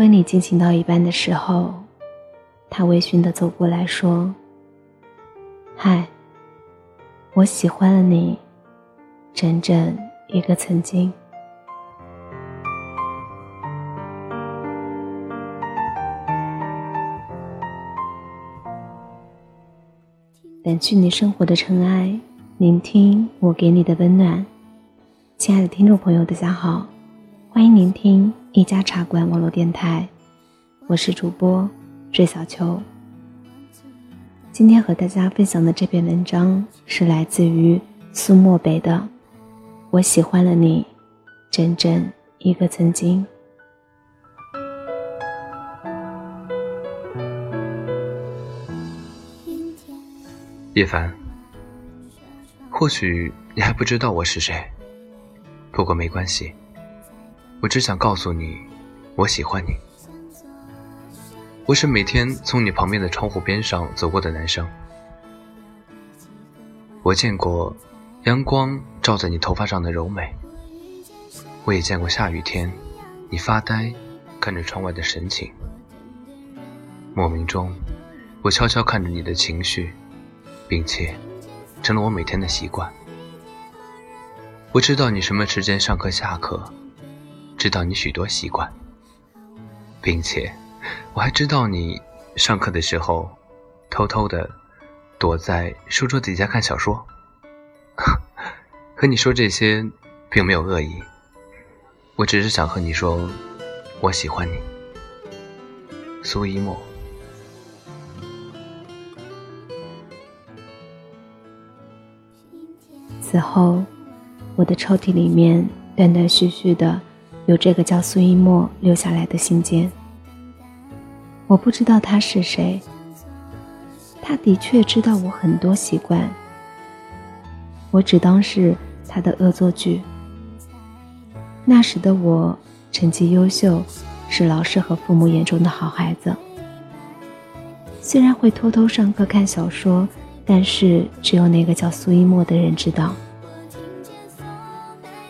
婚礼进行到一半的时候，他微醺的走过来说：“嗨，我喜欢了你，整整一个曾经。”掸去你生活的尘埃，聆听我给你的温暖。亲爱的听众朋友，大家好，欢迎聆听一家茶馆网络电台，我是主播瑞小秋。今天和大家分享的这篇文章是来自于苏漠北的《我喜欢了你，整整一个曾经》。叶凡，或许你还不知道我是谁，不过没关系。我只想告诉你，我喜欢你。我是每天从你旁边的窗户边上走过的男生。我见过阳光照在你头发上的柔美，我也见过下雨天你发呆看着窗外的神情。莫名中，我悄悄看着你的情绪。并且，成了我每天的习惯。我知道你什么时间上课下课，知道你许多习惯，并且我还知道你上课的时候偷偷的躲在书桌底下看小说。和你说这些并没有恶意，我只是想和你说，我喜欢你，苏一墨。此后，我的抽屉里面断断续续的有这个叫苏一墨留下来的信件。我不知道他是谁，他的确知道我很多习惯，我只当是他的恶作剧。那时的我成绩优秀，是老师和父母眼中的好孩子。虽然会偷偷上课看小说。但是只有那个叫苏一墨的人知道，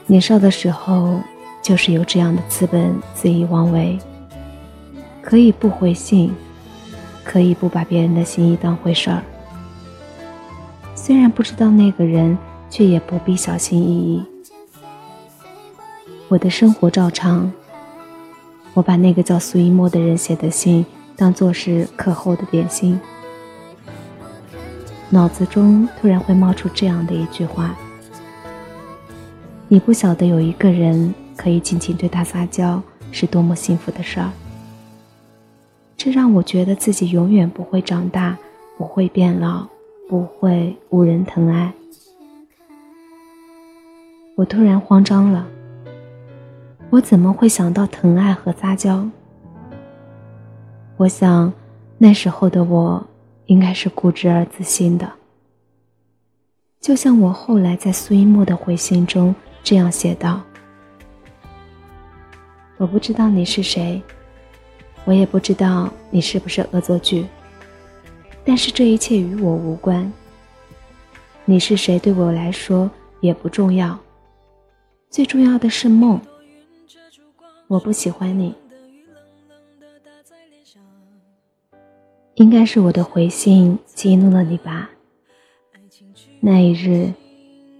年少的时候就是有这样的资本肆意妄为，可以不回信，可以不把别人的心意当回事儿。虽然不知道那个人，却也不必小心翼翼。我的生活照常，我把那个叫苏一墨的人写的信当做是课后的点心。脑子中突然会冒出这样的一句话：“你不晓得有一个人可以尽情对他撒娇，是多么幸福的事儿。”这让我觉得自己永远不会长大，不会变老，不会无人疼爱。我突然慌张了，我怎么会想到疼爱和撒娇？我想，那时候的我。应该是固执而自信的，就像我后来在苏一墨的回信中这样写道：“我不知道你是谁，我也不知道你是不是恶作剧，但是这一切与我无关。你是谁对我来说也不重要，最重要的是梦。我不喜欢你。”应该是我的回信激怒了你吧。那一日，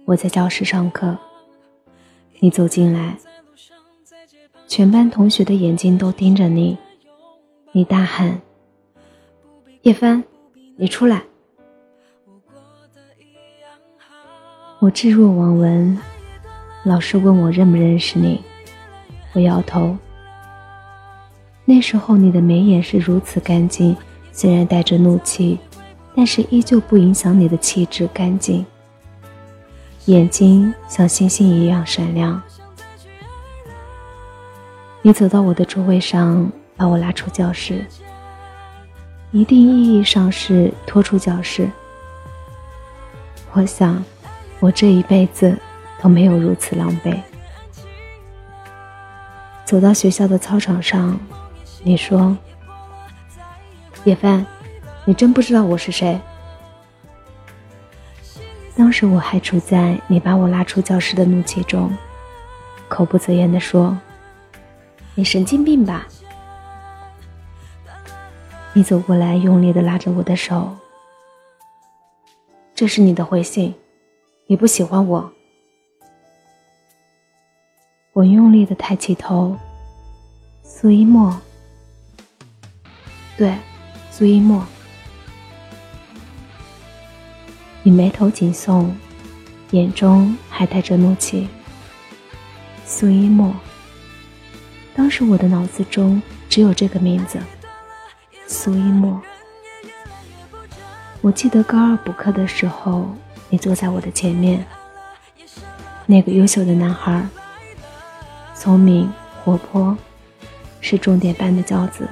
我在教室上课，你走进来，全班同学的眼睛都盯着你，你大喊：“叶帆，你出来！”我置若罔闻。老师问我认不认识你，我摇头。那时候你的眉眼是如此干净。虽然带着怒气，但是依旧不影响你的气质干净。眼睛像星星一样闪亮。你走到我的座位上，把我拉出教室，一定意义上是拖出教室。我想，我这一辈子都没有如此狼狈。走到学校的操场上，你说。叶帆，你真不知道我是谁？当时我还处在你把我拉出教室的怒气中，口不择言地说：“你神经病吧？你走过来，用力的拉着我的手。这是你的回信，你不喜欢我。我用力的抬起头，苏一墨。对，苏一墨。你眉头紧锁，眼中还带着怒气。苏一墨。当时我的脑子中只有这个名字，苏一墨。我记得高二补课的时候，你坐在我的前面。那个优秀的男孩，聪明活泼，是重点班的骄子。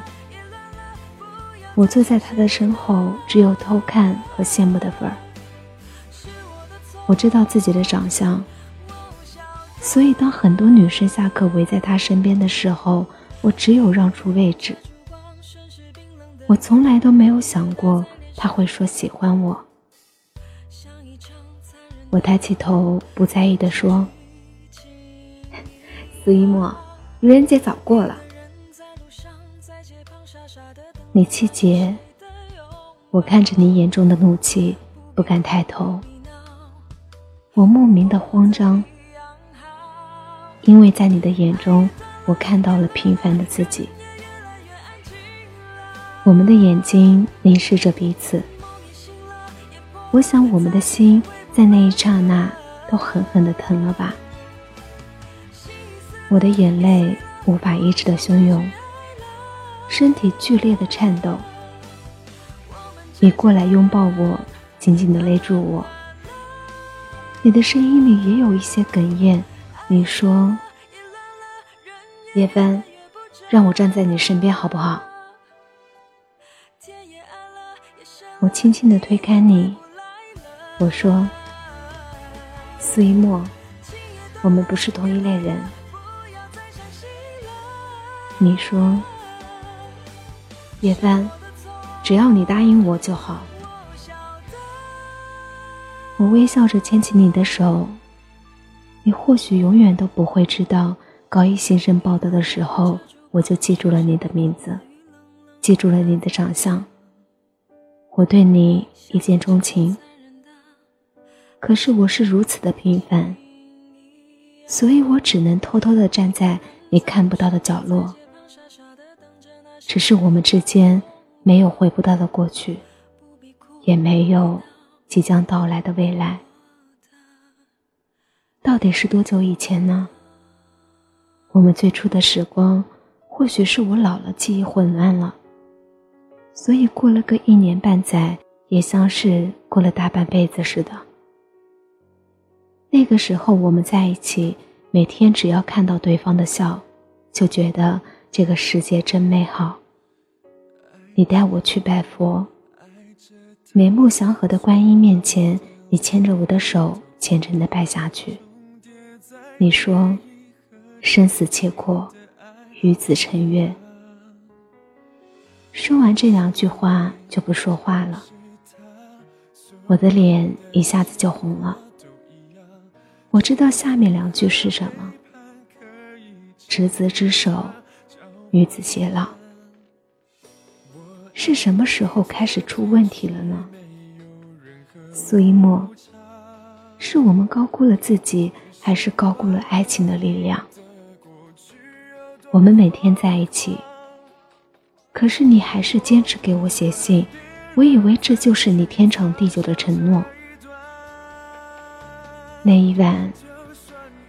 我坐在他的身后，只有偷看和羡慕的份儿。我知道自己的长相。所以，当很多女生下课围在他身边的时候，我只有让出位置。我从来都没有想过他会说喜欢我。我抬起头，不在意的说：“ 苏一墨，愚人节早过了。”你气结，我看着你眼中的怒气，不敢抬头。我莫名的慌张。因为在你的眼中，我看到了平凡的自己。我们的眼睛凝视着彼此，我想我们的心在那一刹那都狠狠的疼了吧。我的眼泪无法抑制的汹涌，身体剧烈的颤抖。你过来拥抱我，紧紧的勒住我。你的声音里也有一些哽咽。你说：“叶帆，让我站在你身边好不好？”我轻轻的推开你，我说：“苏一墨，我们不是同一类人。”你说：“叶帆，只要你答应我就好。”我微笑着牵起你的手。你或许永远都不会知道，高一新生报道的时候，我就记住了你的名字，记住了你的长相。我对你一见钟情。可是我是如此的平凡，所以我只能偷偷的站在你看不到的角落。只是我们之间没有回不到的过去，也没有即将到来的未来。到底是多久以前呢？我们最初的时光，或许是我老了，记忆混乱了，所以过了个一年半载，也像是过了大半辈子似的。那个时候我们在一起，每天只要看到对方的笑，就觉得这个世界真美好。你带我去拜佛，眉目祥和的观音面前，你牵着我的手，虔诚的拜下去。你说：“生死契阔，与子成悦。”说完这两句话就不说话了。我的脸一下子就红了。我知道下面两句是什么：“执子之手，与子偕老。”是什么时候开始出问题了呢？苏一墨，是我们高估了自己。还是高估了爱情的力量。我们每天在一起，可是你还是坚持给我写信。我以为这就是你天长地久的承诺。那一晚，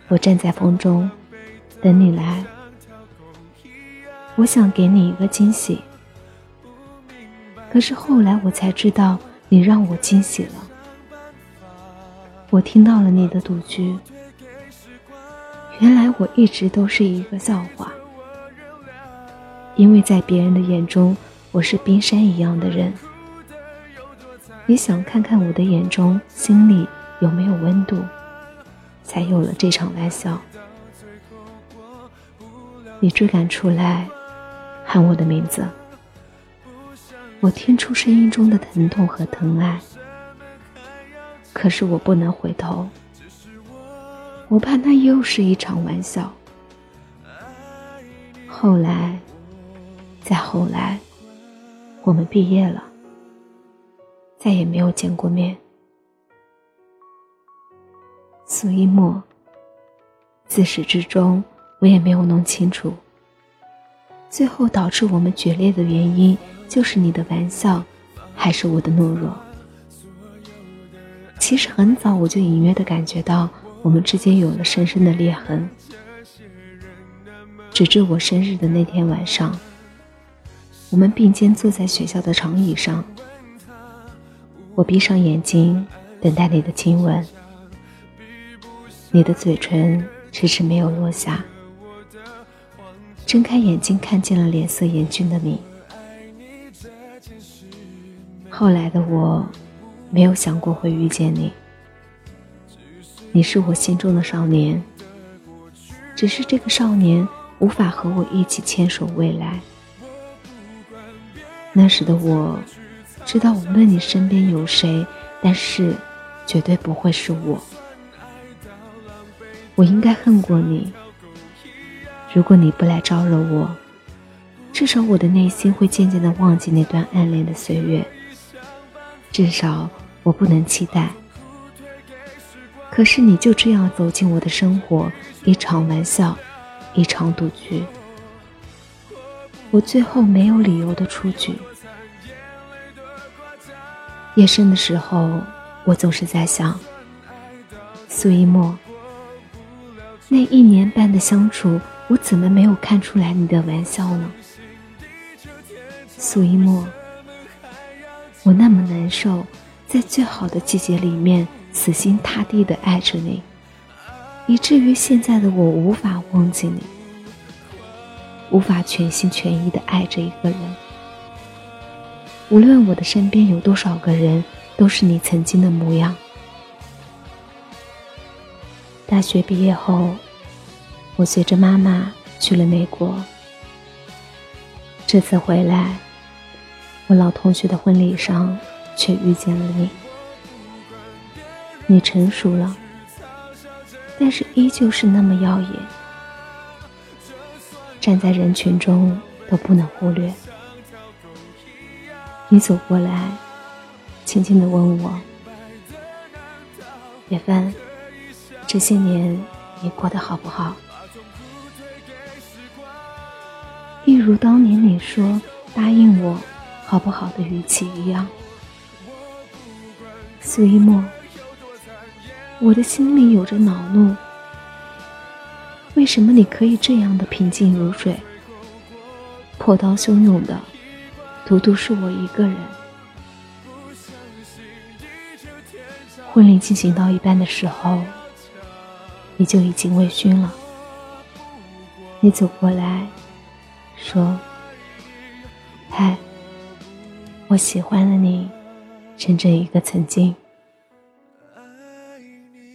我站在风中等你来，我想给你一个惊喜。可是后来我才知道，你让我惊喜了。我听到了你的赌局。原来我一直都是一个笑话，因为在别人的眼中，我是冰山一样的人。你想看看我的眼中、心里有没有温度，才有了这场玩笑。你追赶出来，喊我的名字，我听出声音中的疼痛和疼爱，可是我不能回头。我怕那又是一场玩笑。后来，再后来，我们毕业了，再也没有见过面。苏一墨，自始至终我也没有弄清楚，最后导致我们决裂的原因，就是你的玩笑，还是我的懦弱？其实很早我就隐约的感觉到，我们之间有了深深的裂痕。直至我生日的那天晚上，我们并肩坐在学校的长椅上，我闭上眼睛等待你的亲吻，你的嘴唇迟迟没有落下，睁开眼睛看见了脸色严峻的你。后来的我，没有想过会遇见你，你是我心中的少年，只是这个少年。无法和我一起牵手未来。那时的我，知道无论你身边有谁，但是绝对不会是我。我应该恨过你。如果你不来招惹我，至少我的内心会渐渐的忘记那段暗恋的岁月。至少我不能期待。可是你就这样走进我的生活，一场玩笑。一场赌局，我最后没有理由的出局。夜深的时候，我总是在想，苏一墨，那一年半的相处，我怎么没有看出来你的玩笑呢？苏一墨，我那么难受，在最好的季节里面，死心塌地的爱着你。以至于现在的我无法忘记你，无法全心全意的爱着一个人。无论我的身边有多少个人，都是你曾经的模样。大学毕业后，我随着妈妈去了美国。这次回来，我老同学的婚礼上却遇见了你。你成熟了。但是依旧是那么耀眼，站在人群中都不能忽略。你走过来，轻轻的问我：“叶帆，这些年你过得好不好？”一如当年你说答应我好不好的语气一样，苏一墨。我的心里有着恼怒，为什么你可以这样的平静如水？破刀汹涌的，独独是我一个人。婚礼进行到一半的时候，你就已经微醺了。你走过来，说：“嗨，我喜欢了你，整整一个曾经。”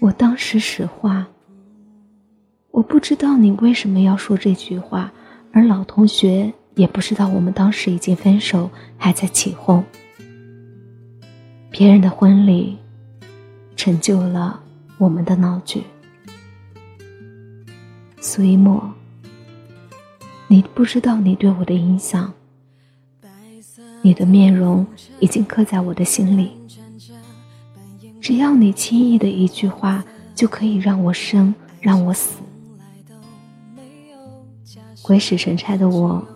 我当时实话，我不知道你为什么要说这句话，而老同学也不知道我们当时已经分手，还在起哄。别人的婚礼，成就了我们的闹剧。苏一墨，你不知道你对我的影响，你的面容已经刻在我的心里。只要你轻易的一句话，就可以让我生，让我死。鬼使神差的我，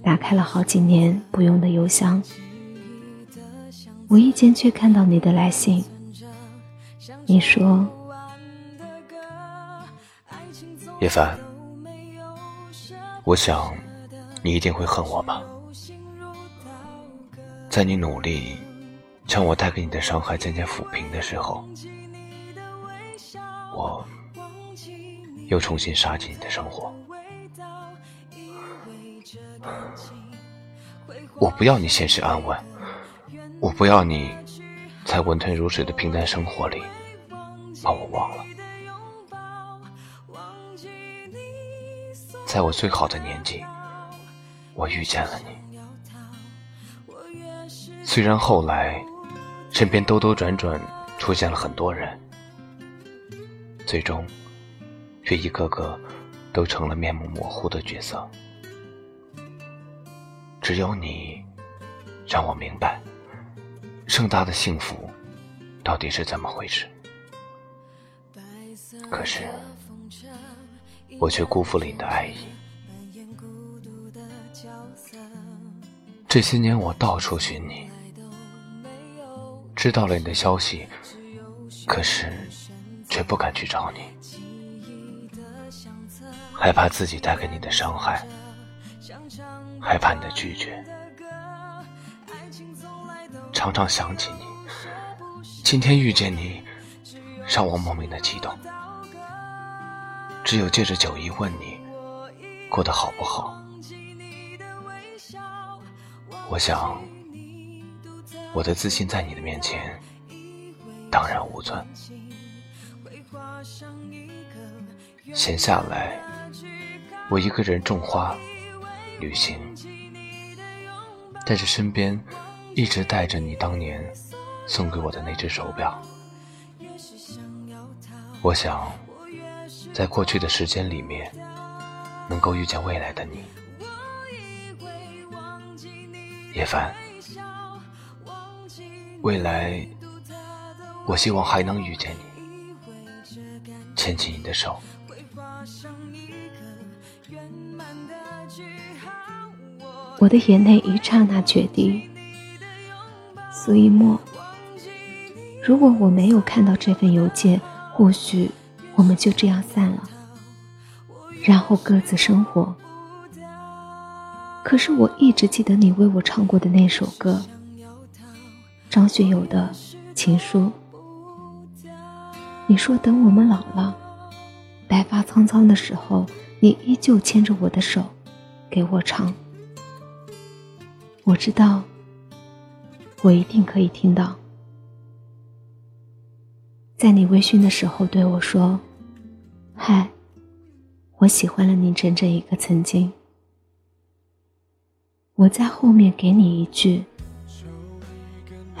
打开了好几年不用的邮箱，无意间却看到你的来信。你说：“叶凡，我想你一定会恨我吧，在你努力。”将我带给你的伤害渐渐抚平的时候，我又重新杀进你的生活。我不要你现实安稳，我不要你在温吞如水的平淡生活里把我忘了。在我最好的年纪，我遇见了你，虽然后来。身边兜兜转转出现了很多人，最终却一个个都成了面目模糊的角色。只有你，让我明白，盛大的幸福到底是怎么回事。可是，我却辜负了你的爱意。这些年，我到处寻你，知道了你的消息，可是却不敢去找你，害怕自己带给你的伤害，害怕你的拒绝。常常想起你，今天遇见你，让我莫名的激动。只有借着酒意问你，过得好不好？我想，我的自信在你的面前荡然无存。闲下来，我一个人种花、旅行，但是身边一直带着你当年送给我的那只手表。我想，在过去的时间里面，能够遇见未来的你。叶凡，未来，我希望还能遇见你，牵起你的手。我的眼泪一刹那决堤。苏一墨，如果我没有看到这份邮件，或许我们就这样散了，然后各自生活。可是我一直记得你为我唱过的那首歌，张学友的《情书》。你说等我们老了，白发苍苍的时候，你依旧牵着我的手，给我唱。我知道，我一定可以听到，在你微醺的时候对我说：“嗨，我喜欢了你整整一个曾经。”我在后面给你一句：“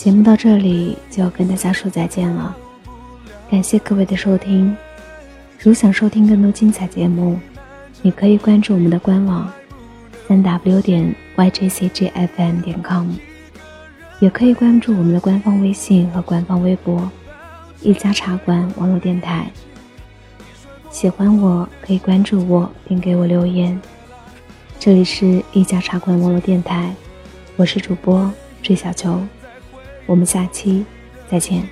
节目到这里就要跟大家说再见了，感谢各位的收听。如想收听更多精彩节目，你可以关注我们的官网三 w 点 yjcgfm 点 com，也可以关注我们的官方微信和官方微博一家茶馆网络电台。喜欢我可以关注我并给我留言。这里是一家茶馆网络电台，我是主播追小球。我们下期再见。